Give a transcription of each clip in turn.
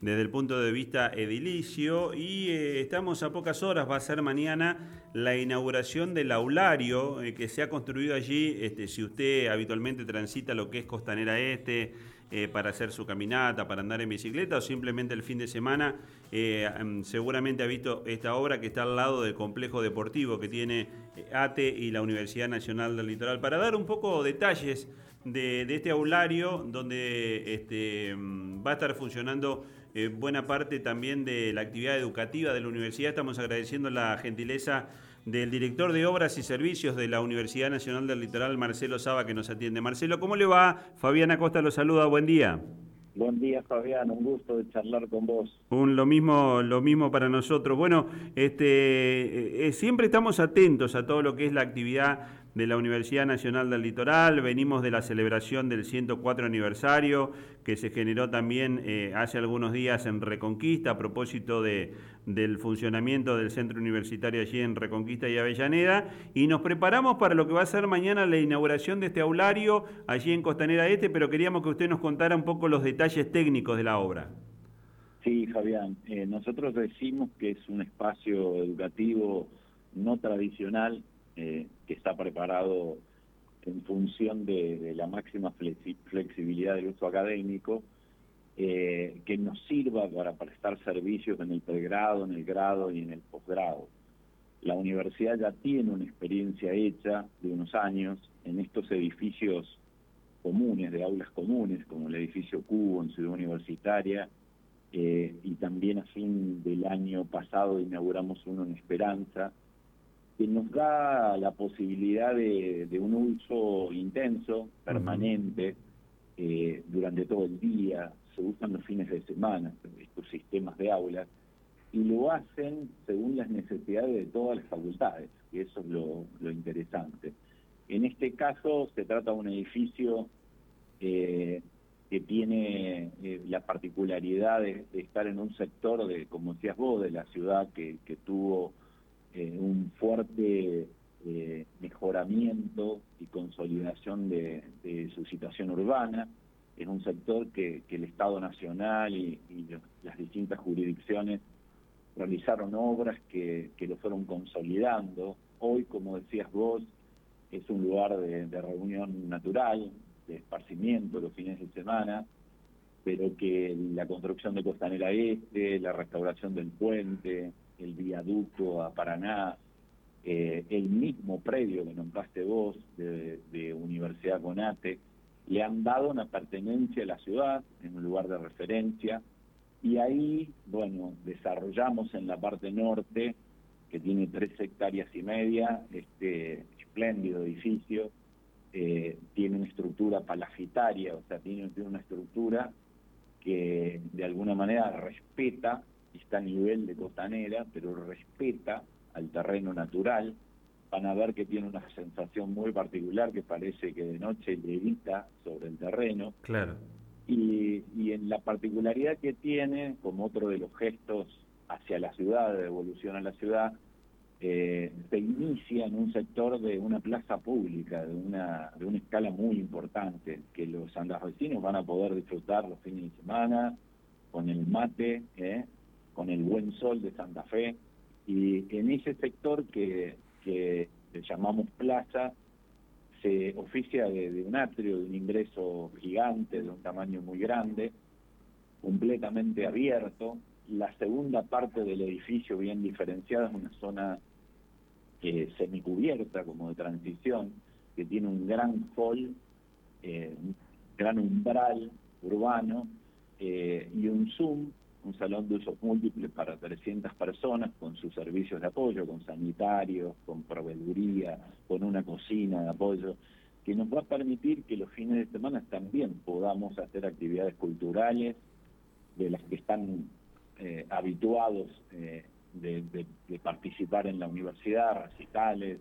desde el punto de vista edilicio y eh, estamos a pocas horas, va a ser mañana la inauguración del aulario eh, que se ha construido allí, este, si usted habitualmente transita lo que es Costanera Este eh, para hacer su caminata, para andar en bicicleta o simplemente el fin de semana, mm, seguramente ha visto esta obra que está al lado del complejo deportivo que tiene ATE y la Universidad Nacional del Litoral, para dar un poco detalles de, este aulario donde este, mm, va a estar funcionando eh, buena parte también de la actividad educativa de la universidad. Estamos agradeciendo la gentileza del director de Obras y Servicios de la Universidad Nacional del Litoral, Marcelo Saba, que nos atiende. Marcelo, ¿cómo le va? Fabiana Costa lo saluda, buen día. Buen día, Fabián, un gusto de charlar con vos. Un, lo mismo, lo mismo para nosotros. Bueno, este, eh, siempre estamos atentos a todo lo que es la actividad de la Universidad Nacional del Litoral, venimos de la celebración del 104 aniversario que se generó también eh, hace algunos días en Reconquista a propósito de, del funcionamiento del centro universitario allí en Reconquista y Avellaneda y nos preparamos para lo que va a ser mañana la inauguración de este aulario allí en Costanera Este, pero queríamos que usted nos contara un poco los detalles técnicos de la obra. Sí, Fabián, eh, nosotros decimos que es un espacio educativo no tradicional eh, que está preparado en función de, la máxima flexibilidad del uso académico, eh, que nos sirva para prestar servicios en el pregrado, en el grado y en el posgrado. La universidad ya tiene una experiencia hecha de unos años en estos edificios comunes, de aulas comunes, como el edificio Cubo en Ciudad Universitaria, eh, y también a fin del año pasado inauguramos uno en Esperanza, que nos da la posibilidad de, un uso intenso, permanente, eh, durante todo el día, se usan los fines de semana, estos sistemas de aulas, y lo hacen según las necesidades de todas las facultades, y eso es lo, interesante. En este caso se trata de un edificio eh, que tiene eh, la particularidad de, estar en un sector, de como decías vos, de la ciudad que, tuvo eh, un fuerte eh, mejoramiento y consolidación de, su situación urbana. Es un sector que, el Estado Nacional y, las distintas jurisdicciones realizaron obras que, lo fueron consolidando. Hoy, como decías vos, es un lugar de, de reunión natural, de esparcimiento los fines de semana, pero que la construcción de Costanera Este, la restauración del puente, el viaducto a Paraná, eh, el mismo predio que nombraste vos de, Universidad Conate, le han dado una pertenencia a la ciudad en un lugar de referencia y ahí, bueno, desarrollamos en la parte norte, que tiene tres hectáreas y media, este espléndido edificio, eh, tiene una estructura palafitaria, o sea, tiene una estructura que de alguna manera respeta está a nivel de costanera, pero respeta al terreno natural. Van a ver que tiene una sensación muy particular que parece que de noche levita sobre el terreno. Claro. Y, y en la particularidad que tiene, como otro de los gestos hacia la ciudad, de evolución a la ciudad, eh, se inicia en un sector de una plaza pública, de una, de una escala muy importante, que los vecinos van a poder disfrutar los fines de semana, con el mate, eh, con el buen sol de Santa Fe, y en ese sector que, que llamamos plaza, se oficia de, un atrio, de un ingreso gigante, de un tamaño muy grande, completamente abierto. La segunda parte del edificio, bien diferenciada, es una zona eh, semicubierta, como de transición, que tiene un gran hall, eh, un gran umbral urbano eh, y un zoom un salón de usos múltiples para 300 personas con sus servicios de apoyo, con sanitarios, con proveeduría, con una cocina de apoyo, que nos va a permitir que los fines de semana también podamos hacer actividades culturales de las que están eh, habituados eh, de, participar en la universidad, recitales,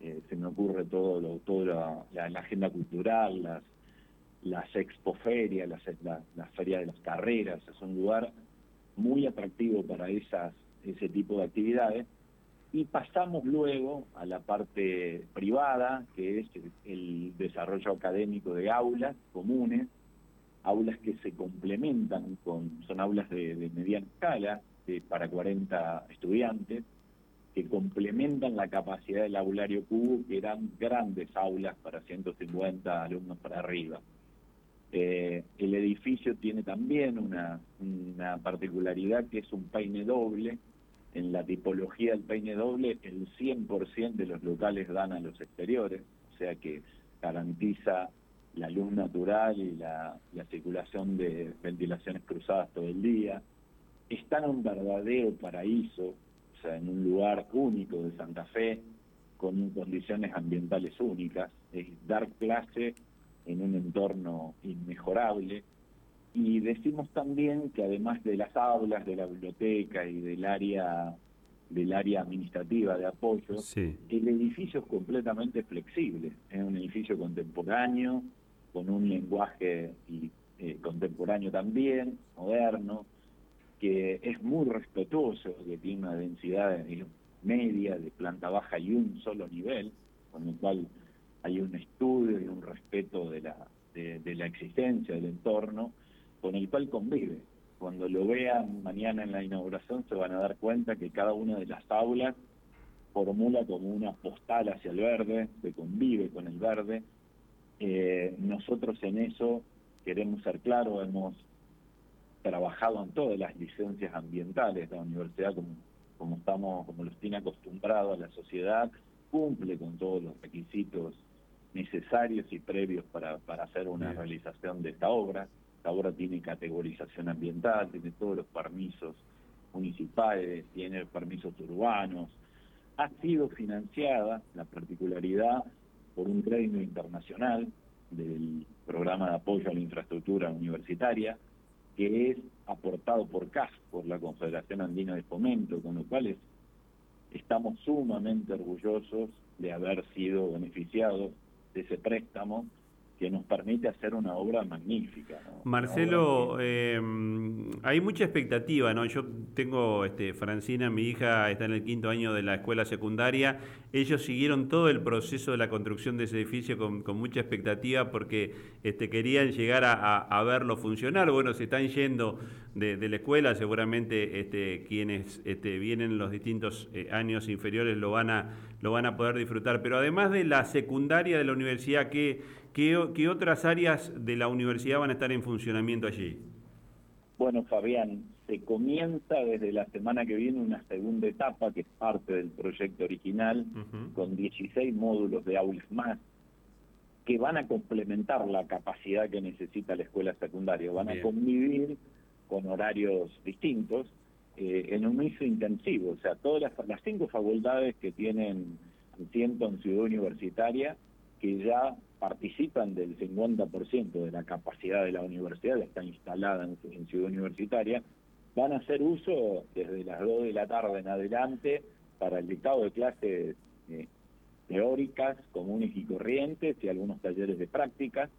eh, se me ocurre todo lo, toda la, agenda cultural, las las expoferias, las, la, de las carreras, es un lugar muy atractivo para esas, ese tipo de actividades. Y pasamos luego a la parte privada, que es el desarrollo académico de aulas comunes, aulas que se complementan con, son aulas de, mediana escala, para 40 estudiantes, que complementan la capacidad del aulario cubo, que eran grandes aulas para 150 alumnos para arriba. Eh, el edificio tiene también una, particularidad que es un peine doble. En la tipología del peine doble, el 100% de los locales dan a los exteriores, o sea que garantiza la luz natural y la, circulación de ventilaciones cruzadas todo el día. Está en un verdadero paraíso, o sea, en un lugar único de Santa Fe, con condiciones ambientales únicas, es dar clase en un entorno inmejorable. Y decimos también que además de las aulas, de la biblioteca y del área del área administrativa de apoyo, el edificio es completamente flexible, es un edificio contemporáneo, con un lenguaje eh, contemporáneo también, moderno, que es muy respetuoso, que tiene una densidad media de planta baja y un solo nivel, con el cual hay un estudio y un respeto de la, de, la existencia del entorno, con el cual convive. Cuando lo vean mañana en la inauguración se van a dar cuenta que cada una de las aulas formula como una postal hacia el verde, se convive con el verde, eh, nosotros en eso queremos ser claros, hemos trabajado en todas las licencias ambientales. La universidad, como, como estamos, como los tiene acostumbrado a la sociedad, cumple con todos los requisitos necesarios y previos para, para hacer una realización de esta obra. Esta obra tiene categorización ambiental, tiene todos los permisos municipales, tiene permisos urbanos. Ha sido financiada, la particularidad por un crédito internacional del programa de apoyo a la infraestructura universitaria, que es aportado por CAS, por la Confederación Andina de Fomento, con lo cual estamos sumamente orgullosos de haber sido beneficiados de ese préstamo que nos permite hacer una obra magnífica. Marcelo, eh, hay mucha expectativa, ¿no? Yo tengo, este, Francina, mi hija está en el quinto año de la escuela secundaria, ellos siguieron todo el proceso de la construcción de ese edificio con, mucha expectativa porque este, querían llegar a, verlo funcionar. Bueno, se están yendo de, la escuela, seguramente este, quienes este, vienen los distintos eh, años inferiores lo van, a, lo van a poder disfrutar, pero además de la secundaria de la universidad, ¿qué ¿Qué, otras áreas de la universidad van a estar en funcionamiento allí? Bueno, Fabián, se comienza desde la semana que viene una segunda etapa que es parte del proyecto original, con 16 módulos de aulas más, que van a complementar la capacidad que necesita la escuela secundaria, van a convivir con horarios distintos eh, en un uso intensivo, o sea, todas las, las cinco facultades que tienen asiento en ciudad universitaria, que ya participan del 50% de la capacidad de la universidad, está instalada en, Ciudad Universitaria, van a hacer uso desde las 2 de la tarde en adelante para el dictado de clases eh, teóricas, comunes y corrientes y algunos talleres de práctica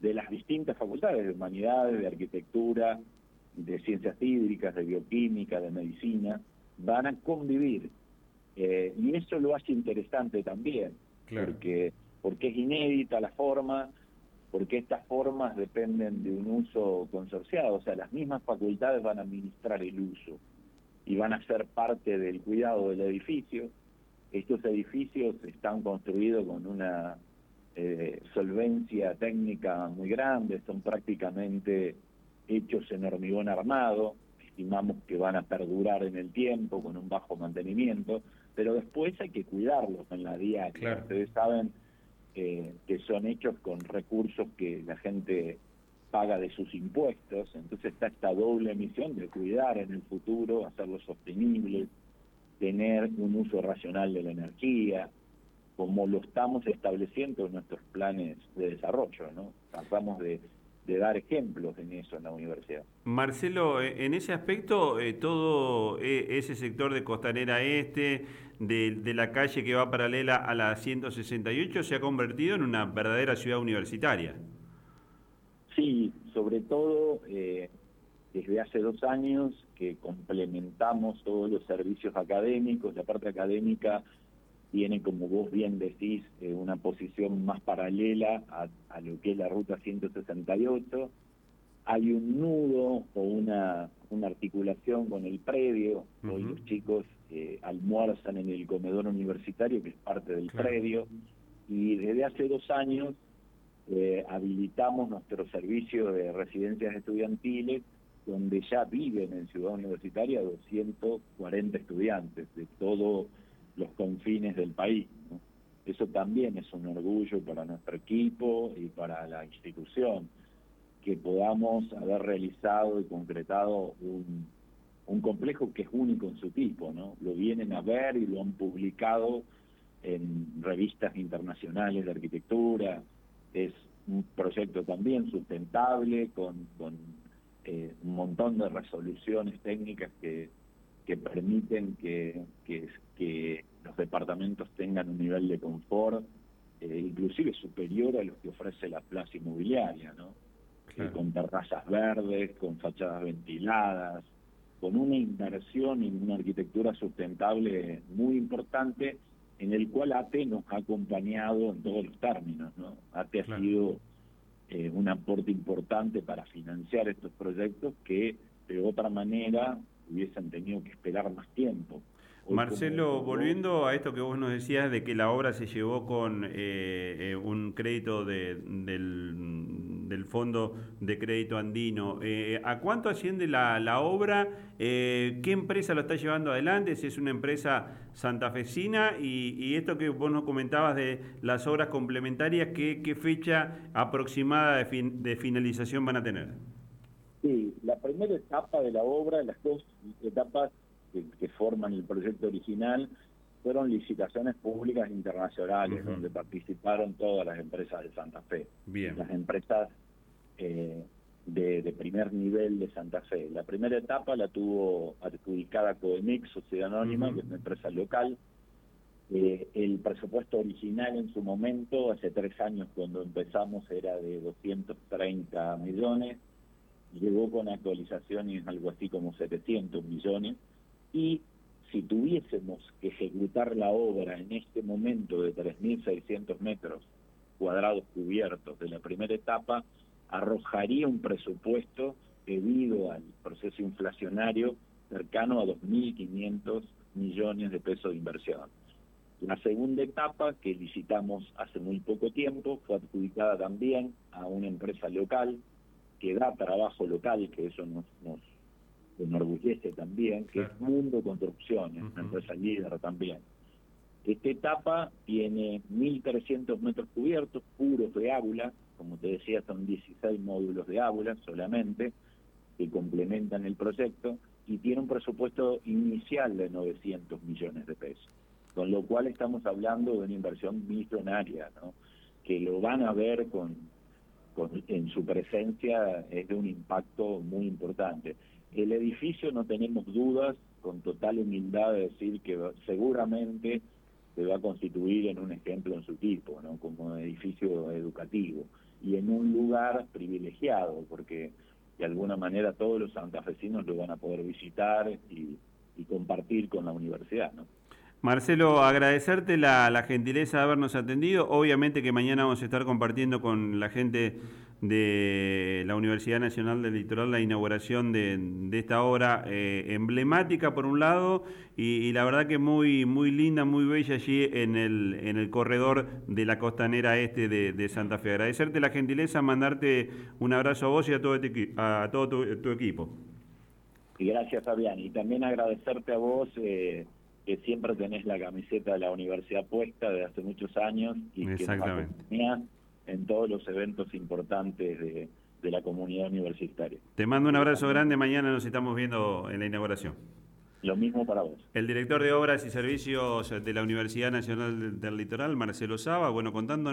de las distintas facultades de humanidades, de arquitectura, de ciencias hídricas, de bioquímica, de medicina, van a convivir. Eh, y eso lo hace interesante también, porque porque es inédita la forma, porque estas formas dependen de un uso consorciado, o sea, las mismas facultades van a administrar el uso y van a ser parte del cuidado del edificio. Estos edificios están construidos con una eh, solvencia técnica muy grande, son prácticamente hechos en hormigón armado, estimamos que van a perdurar en el tiempo con un bajo mantenimiento, pero después hay que cuidarlos en la diaria. Ustedes saben eh, que son hechos con recursos que la gente paga de sus impuestos, entonces está esta doble misión de cuidar en el futuro, hacerlo sostenible, tener un uso racional de la energía, como lo estamos estableciendo en nuestros planes de desarrollo, ¿no? Tratamos de de dar ejemplos en eso en la universidad. Marcelo, eh, en ese aspecto, eh, todo eh, ese sector de Costanera Este, de, la calle que va paralela a la 168, se ha convertido en una verdadera ciudad universitaria. Sí, sobre todo desde hace dos años que complementamos todos los servicios académicos, la parte académica tiene, como vos bien decís, eh, una posición más paralela a, lo que es la ruta 168. hay un nudo o una, una articulación con el predio. Hoy los chicos eh, almuerzan en el comedor universitario, que es parte del predio, y desde hace dos años eh, habilitamos nuestro servicio de residencias estudiantiles, donde ya viven en Ciudad Universitaria 240 estudiantes de todos los confines del país. Eso también es un orgullo para nuestro equipo y para la institución que podamos haber realizado y concretado un, complejo que es único en su tipo, ¿no? Lo vienen a ver y lo han publicado en revistas internacionales de arquitectura, es un proyecto también sustentable con, con eh, un montón de resoluciones técnicas que, que permiten que, que, que, los departamentos tengan un nivel de confort eh, inclusive superior a los que ofrece la plaza inmobiliaria, ¿no? con terrazas verdes, con fachadas ventiladas, con una inversión en una arquitectura sustentable muy importante, en el cual ATE nos ha acompañado en todos los términos. ¿no? ATE ha sido eh, un aporte importante para financiar estos proyectos que de otra manera hubiesen tenido que esperar más tiempo. Marcelo, volviendo a esto que vos nos decías de que la obra se llevó con eh, eh, un crédito del, del, Fondo de Crédito Andino, eh, ¿a cuánto asciende la, la obra? ¿Qué empresa lo está llevando adelante? Si es una empresa santafesina y, y esto que vos nos comentabas de las obras complementarias, ¿qué, qué fecha aproximada de, de finalización van a tener? Sí, la primera etapa de la obra, las dos etapas que, forman el proyecto original fueron licitaciones públicas internacionales donde participaron todas las empresas de Santa Fe, las empresas eh, de, primer nivel de Santa Fe. La primera etapa la tuvo adjudicada Coemix, Sociedad Anónima, que es una empresa local. Eh, el presupuesto original en su momento, hace tres años cuando empezamos, era de 230 millones, llegó con actualizaciones algo así como 700 millones y si tuviésemos que ejecutar la obra en este momento de 3.600 metros cuadrados cubiertos de la primera etapa, arrojaría un presupuesto debido al proceso inflacionario cercano a 2.500 millones de pesos de inversión. La segunda etapa, que licitamos hace muy poco tiempo, fue adjudicada también a una empresa local que da trabajo local, que eso nos, nos enorgullece también, que es Mundo Construcciones, una empresa líder también. Esta etapa tiene 1.300 metros cubiertos, puros de ábula, como te decía, son 16 módulos de ábula solamente, que complementan el proyecto, y tiene un presupuesto inicial de 900 millones de pesos. Con lo cual estamos hablando de una inversión millonaria, ¿no? que lo van a ver con, con, en su presencia, es de un impacto muy importante. El edificio no tenemos dudas, con total humildad de decir que seguramente se va a constituir en un ejemplo en su tipo, ¿no? como edificio educativo y en un lugar privilegiado, porque de alguna manera todos los santafesinos lo van a poder visitar y, compartir con la universidad. ¿no? Marcelo, agradecerte la, gentileza de habernos atendido. Obviamente que mañana vamos a estar compartiendo con la gente de la Universidad Nacional del Litoral la inauguración de, esta obra eh, emblemática por un lado y, la verdad que muy muy linda, muy bella allí en el, en el corredor de la costanera este de, Santa Fe. Agradecerte la gentileza, mandarte un abrazo a vos y a todo, a todo tu, equipo. Y gracias Fabián, y también agradecerte a vos. Eh, que siempre tenés la camiseta de la universidad puesta de hace muchos años y que nos en todos los eventos importantes de, de la comunidad universitaria. Te mando un abrazo grande, mañana nos estamos viendo en la inauguración. Lo mismo para vos. El director de Obras y Servicios de la Universidad Nacional del Litoral, Marcelo Saba, bueno, contando